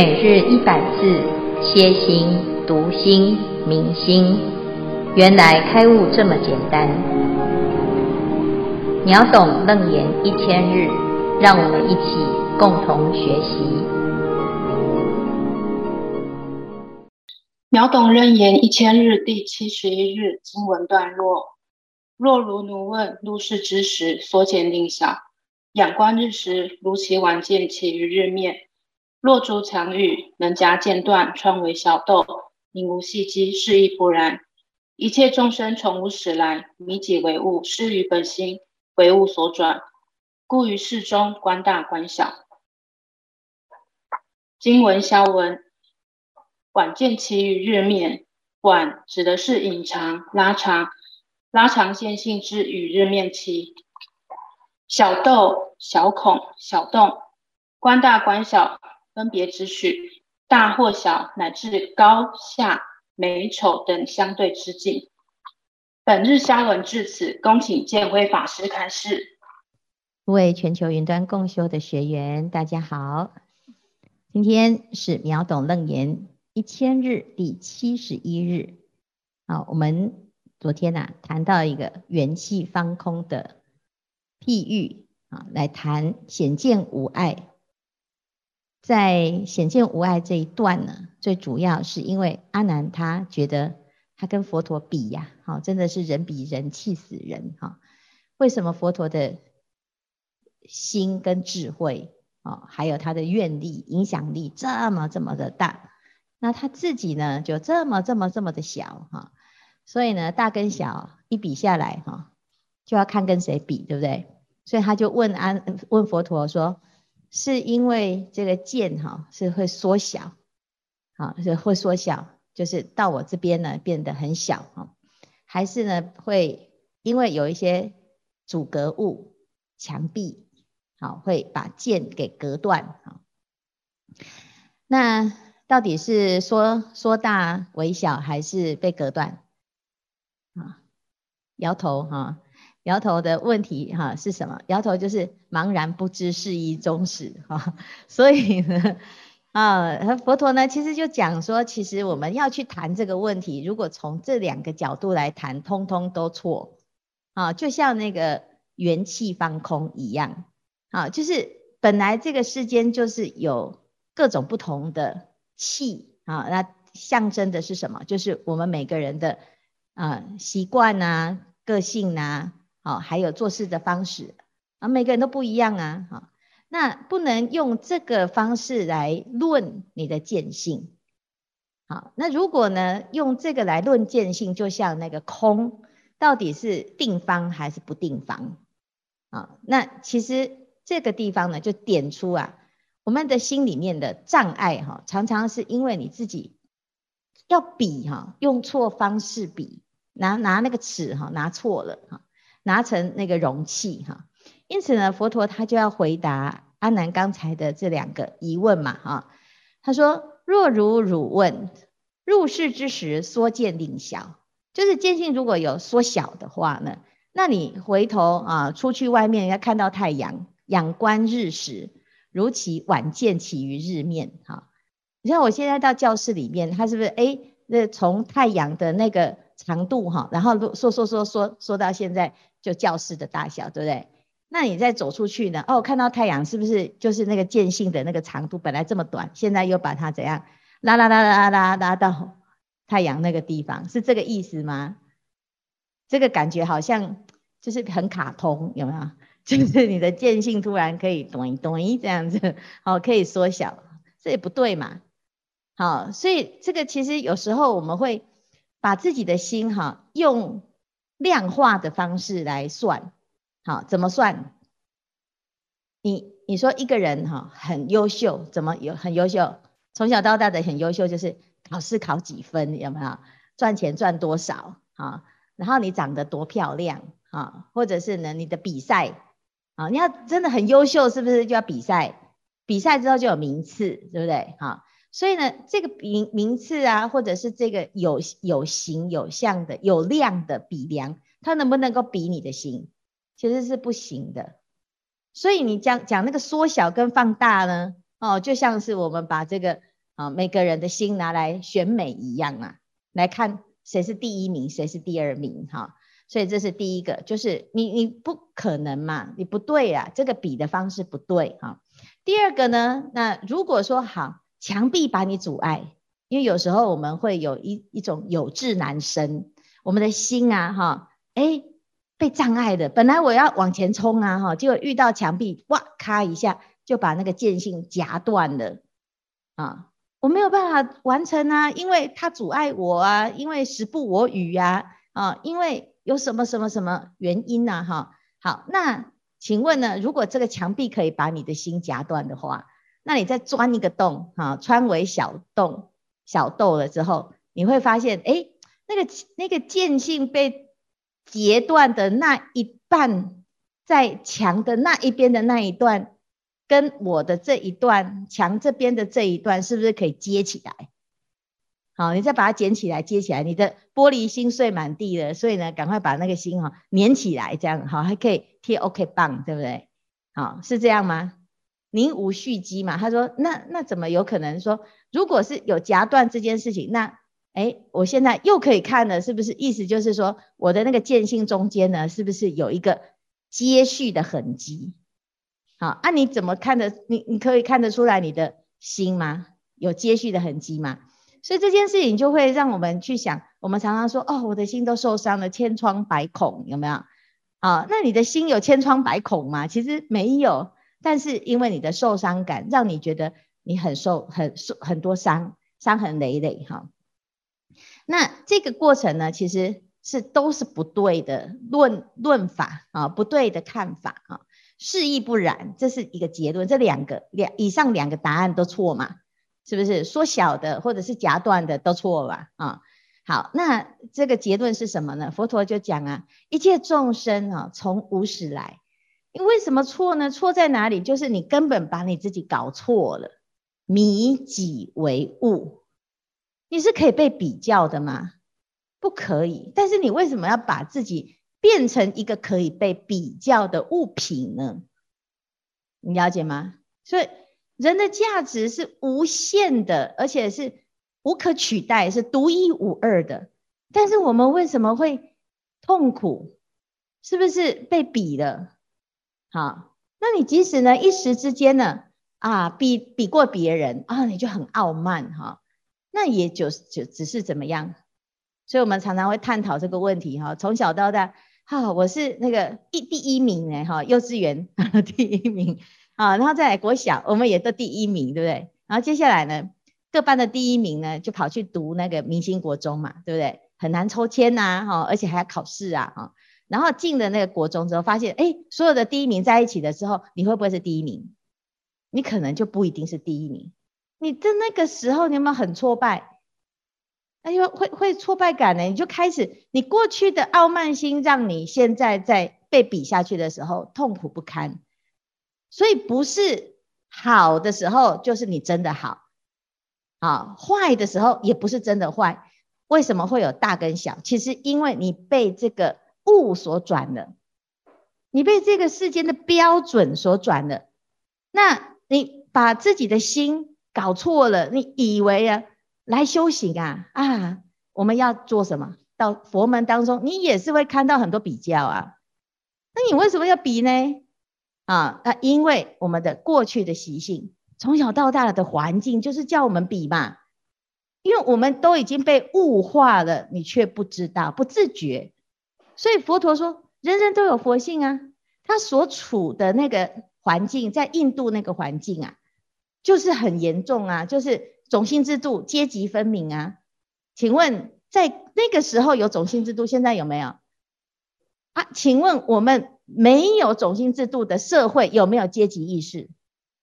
每日一百字，歇心、读心、明心，原来开悟这么简单。秒懂楞严一千日，让我们一起共同学习。秒懂楞严一千日第七十一日经文段落：若如奴问入世之时，所见定晓，仰观日时，如其晚见起于日面。若筑墙宇，能夹间断，创为小豆，名无系机，是亦不然。一切众生从无始来，迷己为物，失于本心，为物所转，故于事中观大观小。经文消文：晚见其于日面，晚指的是隐藏、拉长、拉长见性之与日面期。小豆、小孔、小洞，观大观小。分别只许大或小，乃至高下美丑等相对之境。本日消文至此，恭请见辉法师开示。各位全球云端共修的学员，大家好，今天是秒懂楞严一千日第七十一日。好，我们昨天呐、啊、谈到一个元气方空的譬喻啊，来谈显见无碍。在显见无碍这一段呢，最主要是因为阿难他觉得他跟佛陀比呀，好，真的是人比人气死人哈。为什么佛陀的心跟智慧啊，还有他的愿力、影响力这么这么的大，那他自己呢就这么这么这么的小哈。所以呢，大跟小一比下来哈，就要看跟谁比，对不对？所以他就问安问佛陀说。是因为这个见哈是会缩小，啊是会缩小，就是到我这边呢变得很小哈，还是呢会因为有一些阻隔物墙壁，好会把见给隔断哈。那到底是缩缩大为小，还是被隔断？啊，摇头哈。摇头的问题哈是什么？摇头就是茫然不知是一终始哈，所以呢啊，佛陀呢其实就讲说，其实我们要去谈这个问题，如果从这两个角度来谈，通通都错啊，就像那个元气方空一样啊，就是本来这个世间就是有各种不同的气啊，那象征的是什么？就是我们每个人的啊习惯啊、个性啊。好，还有做事的方式啊，每个人都不一样啊。好，那不能用这个方式来论你的见性。好，那如果呢，用这个来论见性，就像那个空，到底是定方还是不定方？啊，那其实这个地方呢，就点出啊，我们的心里面的障碍哈，常常是因为你自己要比哈，用错方式比，拿拿那个尺哈，拿错了哈。拿成那个容器哈，因此呢，佛陀他就要回答阿难刚才的这两个疑问嘛哈。他说：若如汝问，入世之时缩见定晓，就是见性如果有缩小的话呢，那你回头啊出去外面要看到太阳，仰观日时，如其晚见起于日面哈。你像我现在到教室里面，他是不是诶那从太阳的那个长度哈，然后说说说说说到现在。就教室的大小，对不对？那你再走出去呢？哦，看到太阳是不是就是那个见性的那个长度本来这么短，现在又把它怎样拉拉拉拉拉拉到太阳那个地方，是这个意思吗？这个感觉好像就是很卡通，有没有？就是你的见性突然可以咚一咚一这样子，好，可以缩小，这也不对嘛。好，所以这个其实有时候我们会把自己的心哈用。量化的方式来算，好，怎么算？你你说一个人哈很优秀，怎么有很优秀？从小到大的很优秀，就是考试考几分，有没有？赚钱赚多少？啊，然后你长得多漂亮啊，或者是呢你的比赛啊，你要真的很优秀，是不是就要比赛？比赛之后就有名次，对不对？哈。所以呢，这个名名次啊，或者是这个有有形有相的有量的比量，它能不能够比你的心？其实是不行的。所以你讲讲那个缩小跟放大呢，哦，就像是我们把这个啊，每个人的心拿来选美一样啊，来看谁是第一名，谁是第二名哈。所以这是第一个，就是你你不可能嘛，你不对啊，这个比的方式不对哈。第二个呢，那如果说好，墙壁把你阻碍，因为有时候我们会有一一种有志难伸，我们的心啊哈，哎被障碍的，本来我要往前冲啊哈，结果遇到墙壁，哇咔一下就把那个剑性夹断了啊，我没有办法完成啊，因为它阻碍我啊，因为时不我与呀啊，因为。有什么什么什么原因呢？哈，好，那请问呢？如果这个墙壁可以把你的心夹断的话，那你再钻一个洞，哈，穿为小洞、小豆了之后，你会发现，哎，那个那个间性被截断的那一半，在墙的那一边的那一段，跟我的这一段墙这边的这一段，是不是可以接起来？好，你再把它捡起来，接起来，你的玻璃心碎满地了，所以呢，赶快把那个心哈粘起来，这样好，还可以贴 OK 棒，对不对？好，是这样吗？您无续积嘛？他说，那那怎么有可能说，如果是有夹断这件事情，那哎，我现在又可以看了，是不是？意思就是说，我的那个见性中间呢，是不是有一个接续的痕迹？好，啊，你怎么看的？你你可以看得出来你的心吗？有接续的痕迹吗？所以这件事情就会让我们去想，我们常常说，哦，我的心都受伤了，千疮百孔，有没有？啊，那你的心有千疮百孔吗？其实没有，但是因为你的受伤感，让你觉得你很受很受很多伤，伤痕累累哈。那这个过程呢，其实是都是不对的论论法啊，不对的看法啊，是亦不然，这是一个结论。这两个两以上两个答案都错嘛？是不是缩小的或者是夹断的都错了啊？好，那这个结论是什么呢？佛陀就讲啊，一切众生啊，从无始来，为什么错呢？错在哪里？就是你根本把你自己搞错了，迷己为物，你是可以被比较的吗？不可以。但是你为什么要把自己变成一个可以被比较的物品呢？你了解吗？所以。人的价值是无限的，而且是无可取代，是独一无二的。但是我们为什么会痛苦？是不是被比了？好，那你即使呢一时之间呢啊比比过别人啊，你就很傲慢哈，那也就就只是怎么样？所以我们常常会探讨这个问题哈。从小到大，哈，我是那个一第一名哎哈，幼稚园 第一名。啊，然后再来国小，我们也都第一名，对不对？然后接下来呢，各班的第一名呢，就跑去读那个明星国中嘛，对不对？很难抽签呐、啊，哈，而且还要考试啊，哈。然后进了那个国中之后，发现，哎，所有的第一名在一起的时候，你会不会是第一名？你可能就不一定是第一名。你在那个时候，你有没有很挫败？哎呦，会会挫败感呢？你就开始，你过去的傲慢心，让你现在在被比下去的时候痛苦不堪。所以不是好的时候就是你真的好，啊，坏的时候也不是真的坏。为什么会有大跟小？其实因为你被这个物所转了，你被这个世间的标准所转了。那你把自己的心搞错了，你以为啊来修行啊啊，我们要做什么？到佛门当中，你也是会看到很多比较啊。那你为什么要比呢？啊，那因为我们的过去的习性，从小到大的环境就是叫我们比嘛，因为我们都已经被物化了，你却不知道、不自觉，所以佛陀说，人人都有佛性啊。他所处的那个环境，在印度那个环境啊，就是很严重啊，就是种姓制度、阶级分明啊。请问，在那个时候有种姓制度，现在有没有？啊，请问我们？没有种姓制度的社会有没有阶级意识？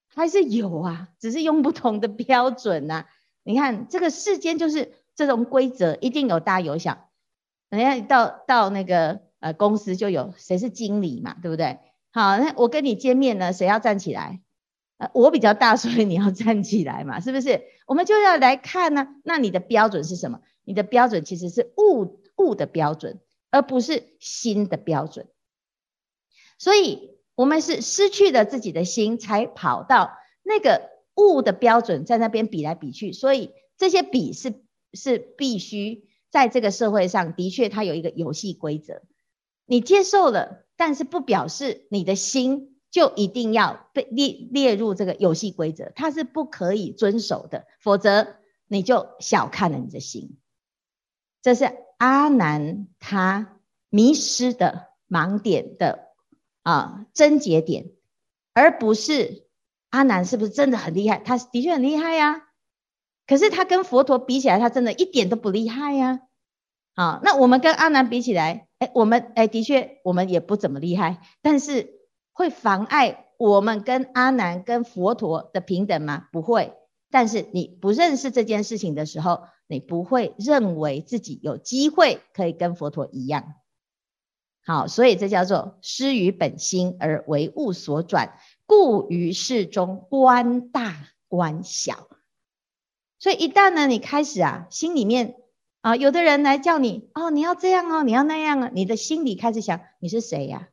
还是有啊，只是用不同的标准呐、啊。你看这个世间就是这种规则，一定有大有小。人家到到那个呃公司就有谁是经理嘛，对不对？好，那我跟你见面呢，谁要站起来？呃，我比较大，所以你要站起来嘛，是不是？我们就要来看呢，那你的标准是什么？你的标准其实是物物的标准，而不是心的标准。所以，我们是失去了自己的心，才跑到那个物的标准在那边比来比去，所以这些比是是必须在这个社会上的确它有一个游戏规则，你接受了，但是不表示你的心就一定要被列列入这个游戏规则，它是不可以遵守的，否则你就小看了你的心。这是阿难他迷失的盲点的啊症结点，而不是。阿难是不是真的很厉害？他的确很厉害呀，可是他跟佛陀比起来，他真的一点都不厉害呀。好，那我们跟阿南比起来，哎，我们哎的确我们也不怎么厉害，但是会妨碍我们跟阿南跟佛陀的平等吗？不会。但是你不认识这件事情的时候，你不会认为自己有机会可以跟佛陀一样。好，所以这叫做失于本心而为物所转。故于事中观大观小，所以一旦呢，你开始啊，心里面啊，有的人来叫你哦，你要这样哦，你要那样啊，你的心里开始想你是谁呀？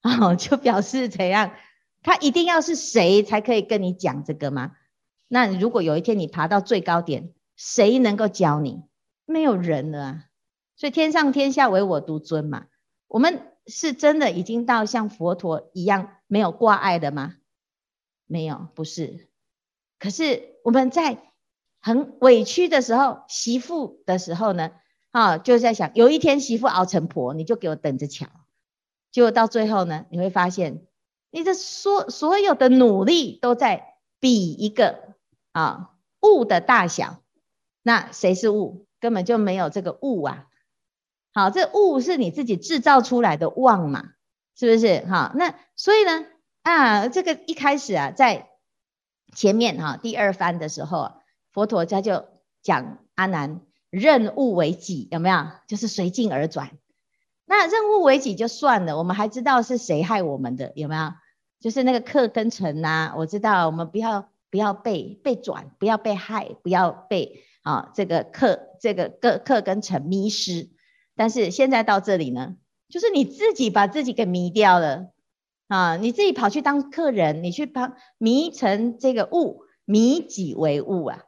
哦，就表示怎样？他一定要是谁才可以跟你讲这个吗？那如果有一天你爬到最高点，谁能够教你？没有人了啊！所以天上天下唯我独尊嘛。我们是真的已经到像佛陀一样。没有挂碍的吗？没有，不是。可是我们在很委屈的时候，媳妇的时候呢，啊，就在想，有一天媳妇熬成婆，你就给我等着瞧。结果到最后呢，你会发现，你的所所有的努力都在比一个啊物的大小。那谁是物？根本就没有这个物啊。好，这物是你自己制造出来的妄嘛。是不是哈？那所以呢啊，这个一开始啊，在前面哈第二番的时候，佛陀他就讲阿难任物为己，有没有？就是随境而转。那任物为己就算了，我们还知道是谁害我们的，有没有？就是那个客跟尘呐。我知道我们不要不要被被转，不要被害，不要被啊这个客这个客客跟尘迷失。但是现在到这里呢？就是你自己把自己给迷掉了啊！你自己跑去当客人，你去帮迷成这个物，迷己为物啊！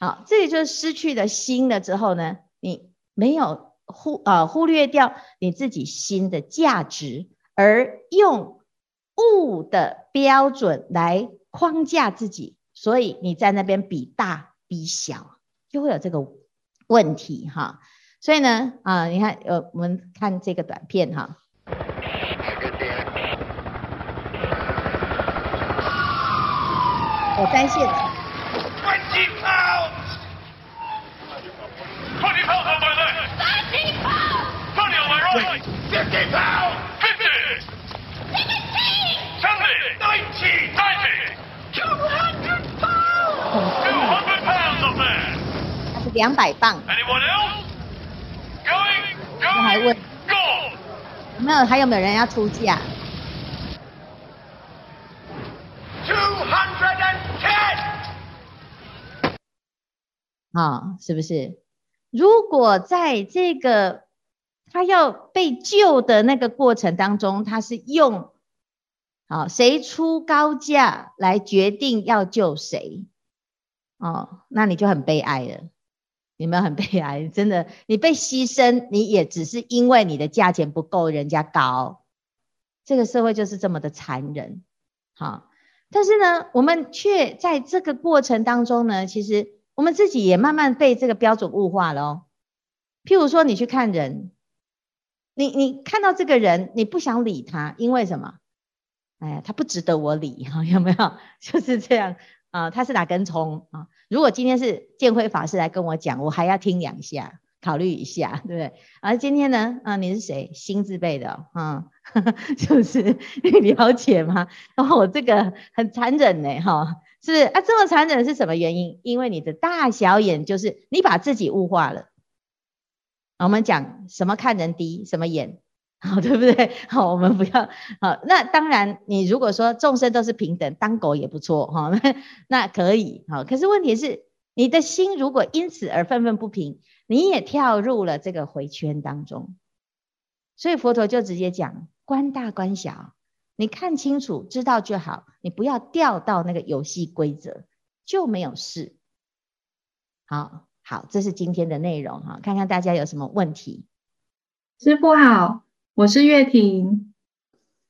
好，这里就是失去了心了之后呢，你没有忽啊忽略掉你自己心的价值，而用物的标准来框架自己，所以你在那边比大比小，就会有这个问题哈。所以呢，啊，你看，呃，我们看这个短片哈。我在线。两百磅。我还问，有没有还有没有人要出价。好，是不是？如果在这个他要被救的那个过程当中，他是用好谁出高价来决定要救谁？哦，那你就很悲哀了。有没有很 悲哀？真的，你被牺牲，你也只是因为你的价钱不够人家高。这个社会就是这么的残忍。好，但是呢，我们却在这个过程当中呢，其实我们自己也慢慢被这个标准物化了哦。譬如说，你去看人，你你看到这个人，你不想理他，因为什么？哎呀，他不值得我理，哈，有没有？就是这样。啊，他是哪根葱啊？如果今天是建辉法师来跟我讲，我还要听两下，考虑一下，对不对？而今天呢，啊，你是谁？心字辈的，啊，就是你了解吗？然后我这个很残忍呢，哈，是啊？这么残忍是什么原因？因为你的大小眼就是你把自己物化了。我们讲什么看人低，什么眼。好，对不对？好，我们不要好。那当然，你如果说众生都是平等，当狗也不错哈。那 那可以好，可是问题是，你的心如果因此而愤愤不平，你也跳入了这个回圈当中。所以佛陀就直接讲：观大观小，你看清楚，知道就好，你不要掉到那个游戏规则，就没有事。好，好，这是今天的内容哈，看看大家有什么问题。师父好，我是月婷。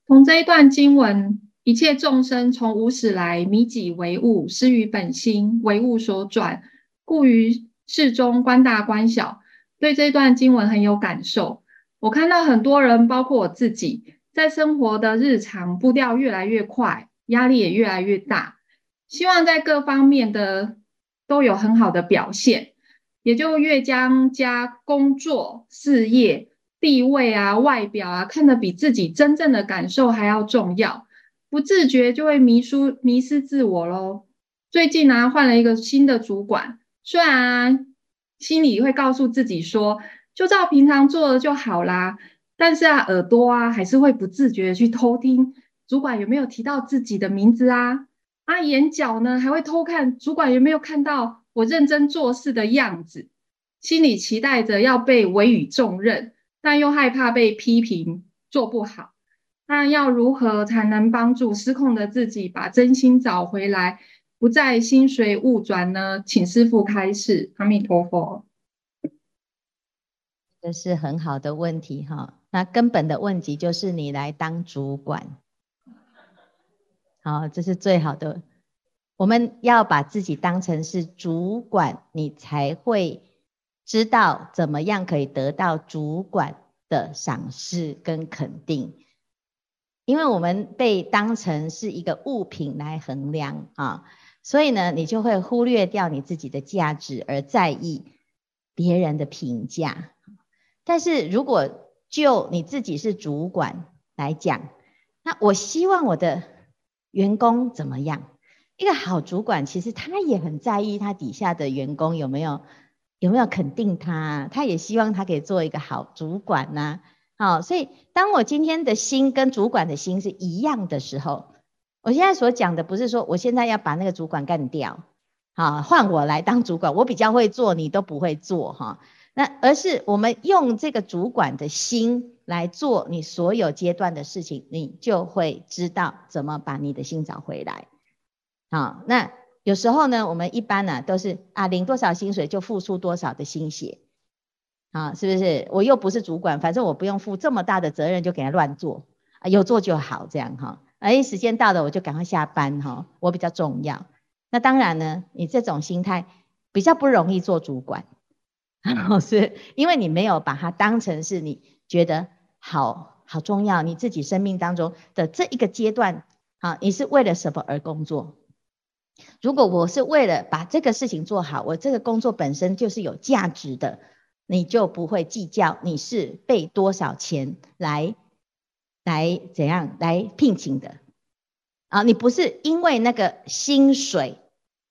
从这一段经文，一切众生从无始来，迷己为物，失于本心，为物所转，故于事中观大观小。对这段经文很有感受。我看到很多人，包括我自己。在生活的日常步调越来越快，压力也越来越大，希望在各方面的都有很好的表现，也就越将家工作、事业、地位啊、外表啊看得比自己真正的感受还要重要，不自觉就会迷失迷失自我喽。最近呢、换了一个新的主管，虽然心里会告诉自己说，就照平常做的就好啦。但是啊，耳朵啊，还是会不自觉的去偷听主管有没有提到自己的名字啊，啊，眼角呢还会偷看主管有没有看到我认真做事的样子，心里期待着要被委以重任，但又害怕被批评做不好。那要如何才能帮助失控的自己把真心找回来，不再心随物转呢？请师父开示。阿弥陀佛。这是很好的问题哈。那根本的问题就是你来当主管，好，这是最好的。我们要把自己当成是主管，你才会知道怎么样可以得到主管的赏识跟肯定。因为我们被当成是一个物品来衡量啊，所以呢，你就会忽略掉你自己的价值，而在意别人的评价。但是如果就你自己是主管来讲，那我希望我的员工怎么样？一个好主管其实他也很在意他底下的员工有没有有没有肯定他，他也希望他可以做一个好主管呐。好，所以当我今天的心跟主管的心是一样的时候，我现在所讲的不是说我现在要把那个主管干掉，好，换我来当主管，我比较会做，你都不会做哈。那而是我们用这个主管的心来做你所有阶段的事情，你就会知道怎么把你的心找回来。好，那有时候呢，我们一般呢都是啊，领多少薪水就付出多少的心血，啊，是不是？我又不是主管，反正我不用负这么大的责任，就给他乱做啊，有做就好，这样哈。哎，时间到了我就赶快下班哈，我比较重要。那当然呢，你这种心态比较不容易做主管。是因为你没有把它当成是你觉得好好重要，你自己生命当中的这一个阶段啊，你是为了什么而工作？如果我是为了把这个事情做好，我这个工作本身就是有价值的，你就不会计较你是被多少钱来来怎样来聘请的啊？你不是因为那个薪水，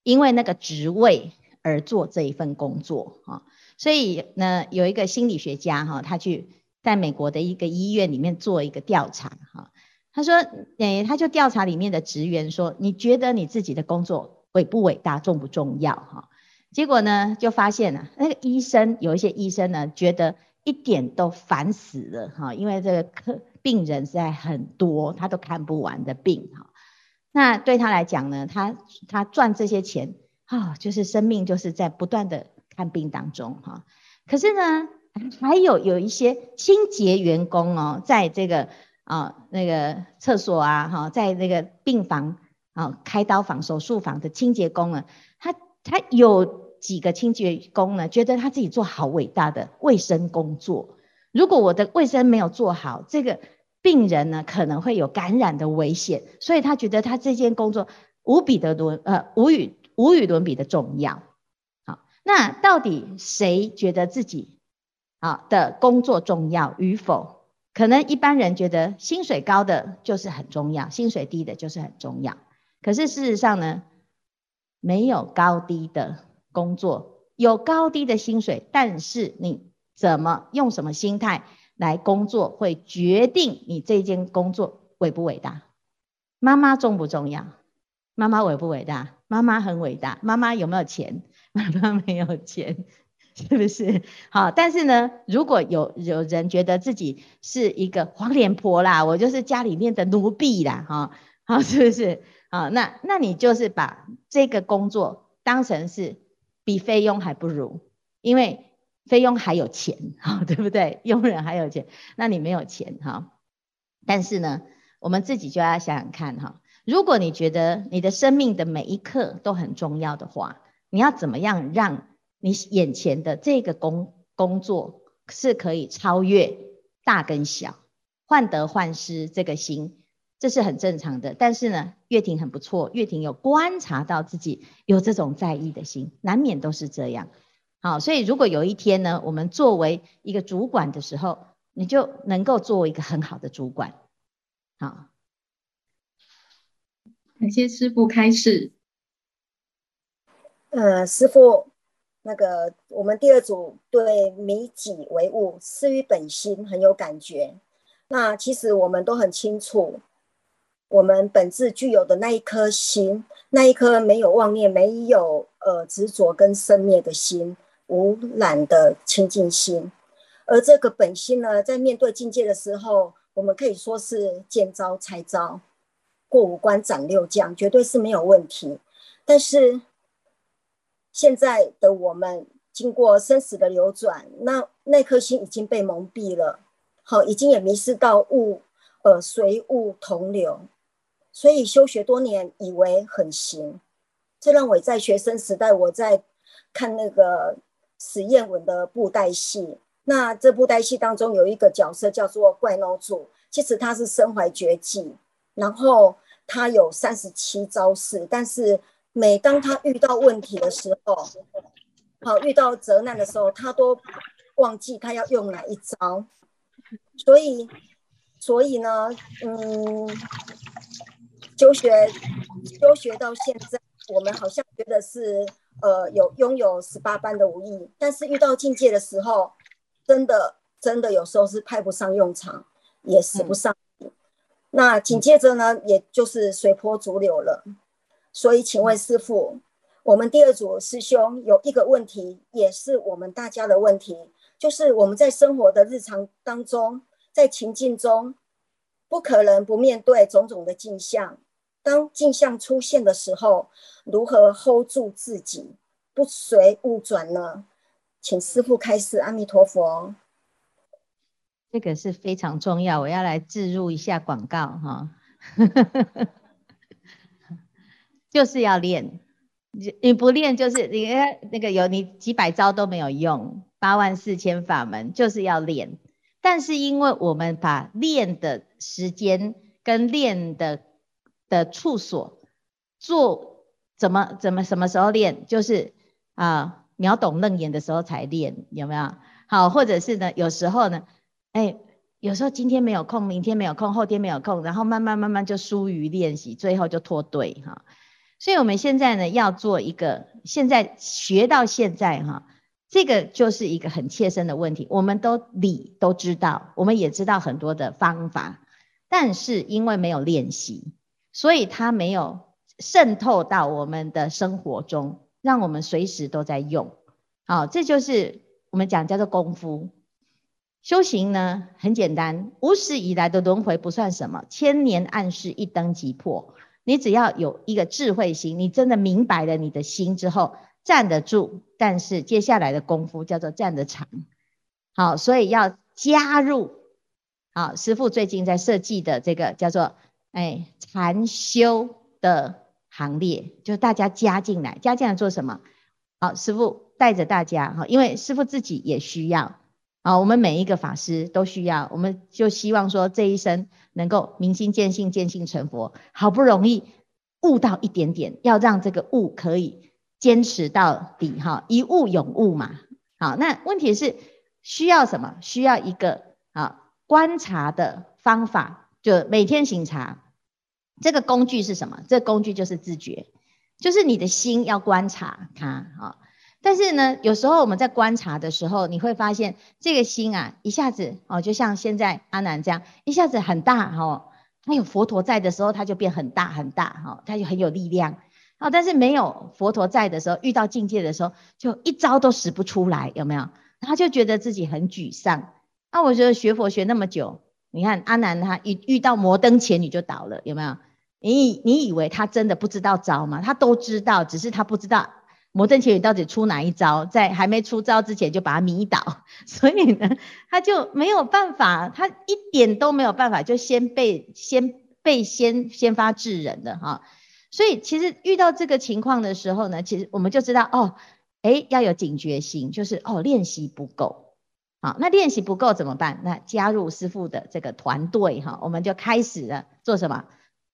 因为那个职位而做这一份工作啊？所以呢，有一个心理学家哈，他去在美国的一个医院里面做一个调查哈。他说，诶，他就调查里面的职员说，你觉得你自己的工作伟不伟大，重不重要哈？结果呢，就发现了那个医生有一些医生呢，觉得一点都烦死了哈，因为这个客病人实在很多，他都看不完的病哈。那对他来讲呢，他他赚这些钱啊，就是生命就是在不断的。看病当中哈，可是呢，还有有一些清洁员工哦，在这个啊那个厕所啊哈，在那个病房啊开刀房、手术房的清洁工呢，他他有几个清洁工呢，觉得他自己做好伟大的卫生工作。如果我的卫生没有做好，这个病人呢可能会有感染的危险，所以他觉得他这件工作无比的伦呃无与无与伦比的重要。好那到底谁觉得自己啊的工作重要与否？可能一般人觉得薪水高的就是很重要，薪水低的就是很重要。可是事实上呢，没有高低的工作，有高低的薪水，但是你怎么用什么心态来工作，会决定你这件工作伟不伟大。妈妈重不重要？妈妈伟不伟大？妈妈很伟大。妈妈有没有钱？妈妈没有钱，是不是？好，但是呢，如果有有人觉得自己是一个黄脸婆啦，我就是家里面的奴婢啦，哈，好，是不是？好，那那你就是把这个工作当成是比菲佣还不如，因为菲佣还有钱，哈，对不对？佣人还有钱，那你没有钱，哈。但是呢，我们自己就要想想看，哈，如果你觉得你的生命的每一刻都很重要的话，你要怎么样让你眼前的这个工工作是可以超越大跟小，患得患失这个心，这是很正常的。但是呢，月婷很不错，月婷有观察到自己有这种在意的心，难免都是这样。好，所以如果有一天呢，我们作为一个主管的时候，你就能够作为一个很好的主管。好，感谢师傅开示。呃，师父，那个我们第二组对迷己为物，失于本心很有感觉。那其实我们都很清楚，我们本质具有的那一颗心，那一颗没有妄念、没有呃执着跟生灭的心，无染的清净心。而这个本心呢，在面对境界的时候，我们可以说是见招拆招，过五关斩六将，绝对是没有问题。但是。现在的我们经过生死的流转，那那颗心已经被蒙蔽了，好，已经也迷失到物，呃，随物同流，所以修学多年，以为很行。这让我在学生时代，我在看那个史艳文的布袋戏，那这布袋戏当中有一个角色叫做怪侬祖，其实他是身怀绝技，然后他有三十七招式，但是。每当他遇到问题的时候，好，遇到责难的时候，他都忘记他要用哪一招。所以，所以呢，嗯，修学修学到现在，我们好像觉得是呃有拥有十八般的武艺，但是遇到境界的时候，真的真的有时候是派不上用场，也使不上。嗯、那紧接着呢，也就是随波逐流了。所以，请问师父，我们第二组师兄有一个问题，也是我们大家的问题，就是我们在生活的日常当中，在情境中，不可能不面对种种的镜像。当镜像出现的时候，如何 hold 住自己，不随物转呢？请师父开示。阿弥陀佛。这个是非常重要，我要来置入一下广告哈。就是要练，你你不练就是你那个有你几百招都没有用，八万四千法门就是要练。但是因为我们把练的时间跟练的的处所做怎么怎么什么时候练，就是啊秒懂楞严的时候才练，有没有？好，或者是呢有时候呢，哎，有时候今天没有空，明天没有空，后天没有空，然后慢慢慢慢就疏于练习，最后就脱队哈。所以我们现在呢，要做一个，现在学到现在哈，这个就是一个很切身的问题。我们都理都知道，我们也知道很多的方法，但是因为没有练习，所以它没有渗透到我们的生活中，让我们随时都在用。好，这就是我们讲叫做功夫。修行呢，很简单，无始以来的轮回不算什么，千年暗室一灯即破。你只要有一个智慧心，你真的明白了你的心之后，站得住。但是接下来的功夫叫做站得长。好，所以要加入。好，师父最近在设计的这个叫做哎禅修的行列，就大家加进来，加进来做什么？好，师父带着大家哈，因为师父自己也需要。啊，我们每一个法师都需要，我们就希望说这一生能够明心见性，见性成佛。好不容易悟到一点点，要让这个悟可以坚持到底哈，一悟永悟嘛。好，那问题是需要什么？需要一个啊观察的方法，就每天醒察。这个工具是什么？这个工具就是自觉，就是你的心要观察它啊。但是呢，有时候我们在观察的时候，你会发现这个心啊，一下子哦，就像现在阿南这样，一下子很大哈。那有佛陀在的时候，它就变很大很大哈，它就很有力量。啊，但是没有佛陀在的时候，遇到境界的时候，就一招都使不出来，有没有？他就觉得自己很沮丧。那我觉得学佛学那么久，你看阿南他一遇到摩登前女就倒了，有没有？你你以为他真的不知道招吗？他都知道，只是他不知道摩登伽女到底出哪一招，在还没出招之前就把他迷倒，所以呢，他就没有办法，他一点都没有办法，就先被先被先先发制人的哈。所以其实遇到这个情况的时候呢，其实我们就知道哦，诶，要有警觉心，就是哦练习不够，好，那练习不够怎么办？那加入师傅的这个团队哈，我们就开始了做什么？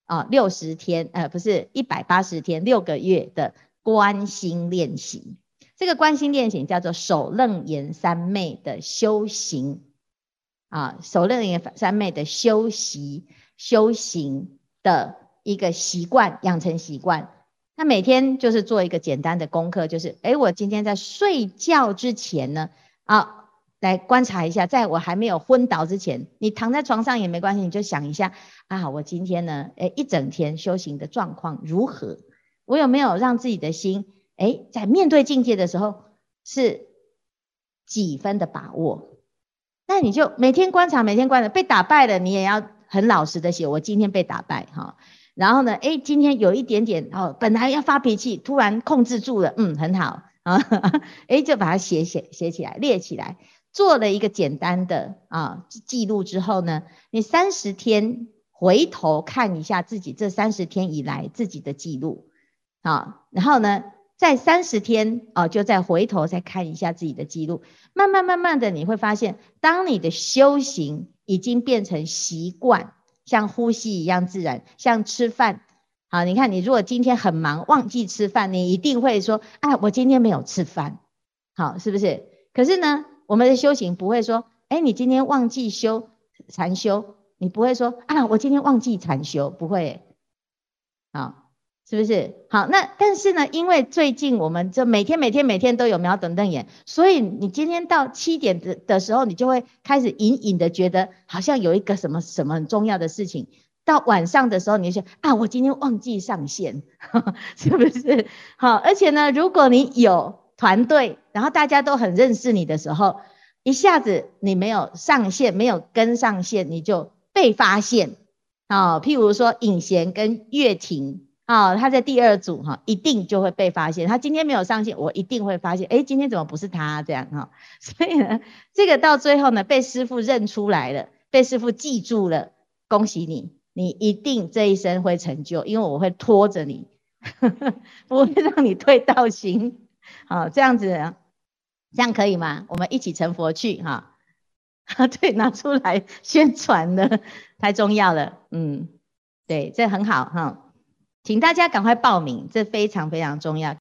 啊，六十天，呃，不是一百八十天，六个月的观心练习。这个观心练习叫做首楞严三昧的修行啊，首楞严三昧的修习修行的一个习惯，养成习惯。那每天就是做一个简单的功课，就是，诶，我今天在睡觉之前呢，啊。来观察一下，在我还没有昏倒之前，你躺在床上也没关系，你就想一下啊，我今天呢，诶，一整天修行的状况如何？我有没有让自己的心，诶，在面对境界的时候是几分的把握？那你就每天观察，每天观察，被打败了，你也要很老实的写，我今天被打败哈。然后呢，诶，今天有一点点哦，本来要发脾气，突然控制住了，嗯，很好啊，诶，就把它写写写起来，列起来。做了一个简单的啊记录之后呢，你三十天回头看一下自己这三十天以来自己的记录，啊，然后呢，在三十天啊就再回头再看一下自己的记录，慢慢慢慢的你会发现，当你的修行已经变成习惯，像呼吸一样自然，像吃饭，好，你看你如果今天很忙忘记吃饭，你一定会说，哎，我今天没有吃饭，好，是不是？可是呢？我们的修行不会说，哎，你今天忘记修禅修，你不会说啊，我今天忘记禅修，不会，好，是不是？好，那但是呢，因为最近我们就每天每天每天都有秒等瞪眼，所以你今天到七点的的时候，你就会开始隐隐的觉得好像有一个什么什么很重要的事情。到晚上的时候，你就说啊，我今天忘记上线，是不是？好，而且呢，如果你有。团队，然后大家都很认识你的时候，一下子你没有上线，没有跟上线，你就被发现啊、譬如说尹贤跟月婷啊、哦，他在第二组哈、一定就会被发现。他今天没有上线，我一定会发现，诶，今天怎么不是他这样哈、所以呢，这个到最后呢，被师傅认出来了，被师傅记住了，恭喜你，你一定这一生会成就，因为我会拖着你，不会让你退道行。好，这样子，这样可以吗？我们一起成佛去哈。对，拿出来宣传的太重要了。嗯，对，这很好哈，请大家赶快报名，这非常非常重要。